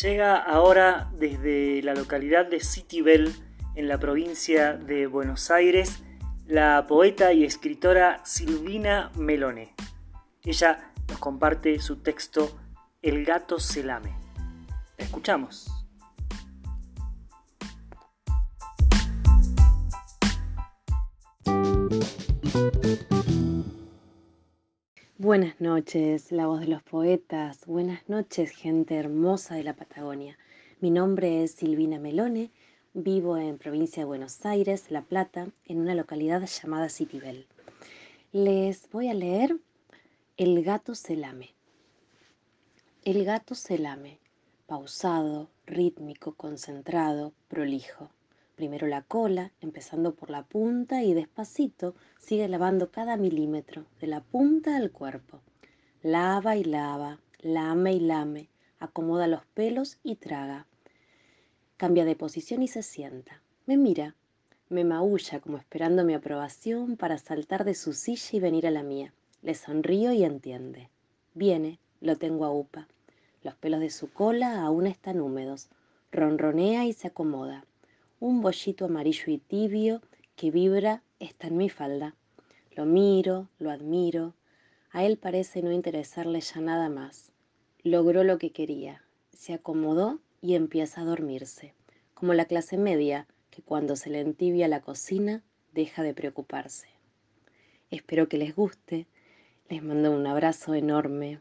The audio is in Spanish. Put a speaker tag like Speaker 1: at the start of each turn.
Speaker 1: Llega ahora desde la localidad de Citibel, en la provincia de Buenos Aires, la poeta y escritora Silvina Melone. Ella nos comparte su texto El gato se lame. escuchamos.
Speaker 2: Buenas noches, la voz de los poetas. Buenas noches, gente hermosa de la Patagonia. Mi nombre es Silvina Melone. Vivo en provincia de Buenos Aires, La Plata, en una localidad llamada Citibel. Les voy a leer El gato se lame. El gato se lame, pausado, rítmico, concentrado, prolijo. Primero la cola, empezando por la punta y despacito sigue lavando cada milímetro, de la punta al cuerpo. Lava y lava, lame y lame, acomoda los pelos y traga. Cambia de posición y se sienta. Me mira, me maulla como esperando mi aprobación para saltar de su silla y venir a la mía. Le sonrío y entiende. Viene, lo tengo a upa. Los pelos de su cola aún están húmedos. Ronronea y se acomoda un bollito amarillo y tibio que vibra está en mi falda. Lo miro, lo admiro. A él parece no interesarle ya nada más. Logró lo que quería. Se acomodó y empieza a dormirse, como la clase media que cuando se le entibia la cocina deja de preocuparse. Espero que les guste. Les mando un abrazo enorme.